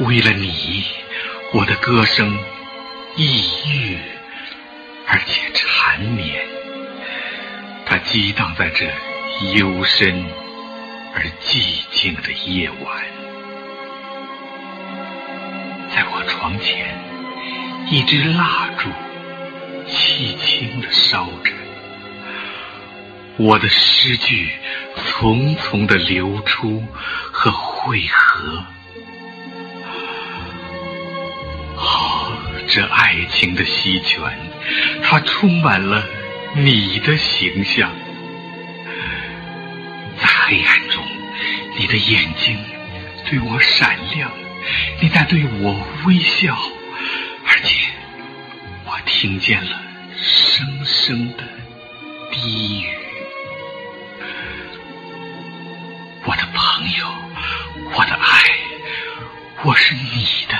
为了你，我的歌声抑郁而且缠绵，它激荡在这幽深而寂静的夜晚。在我床前，一支蜡烛轻轻地烧着，我的诗句匆匆的流出和汇合。这爱情的溪泉，它充满了你的形象。在黑暗中，你的眼睛对我闪亮，你在对我微笑，而且我听见了声声的低语。我的朋友，我的爱，我是你的。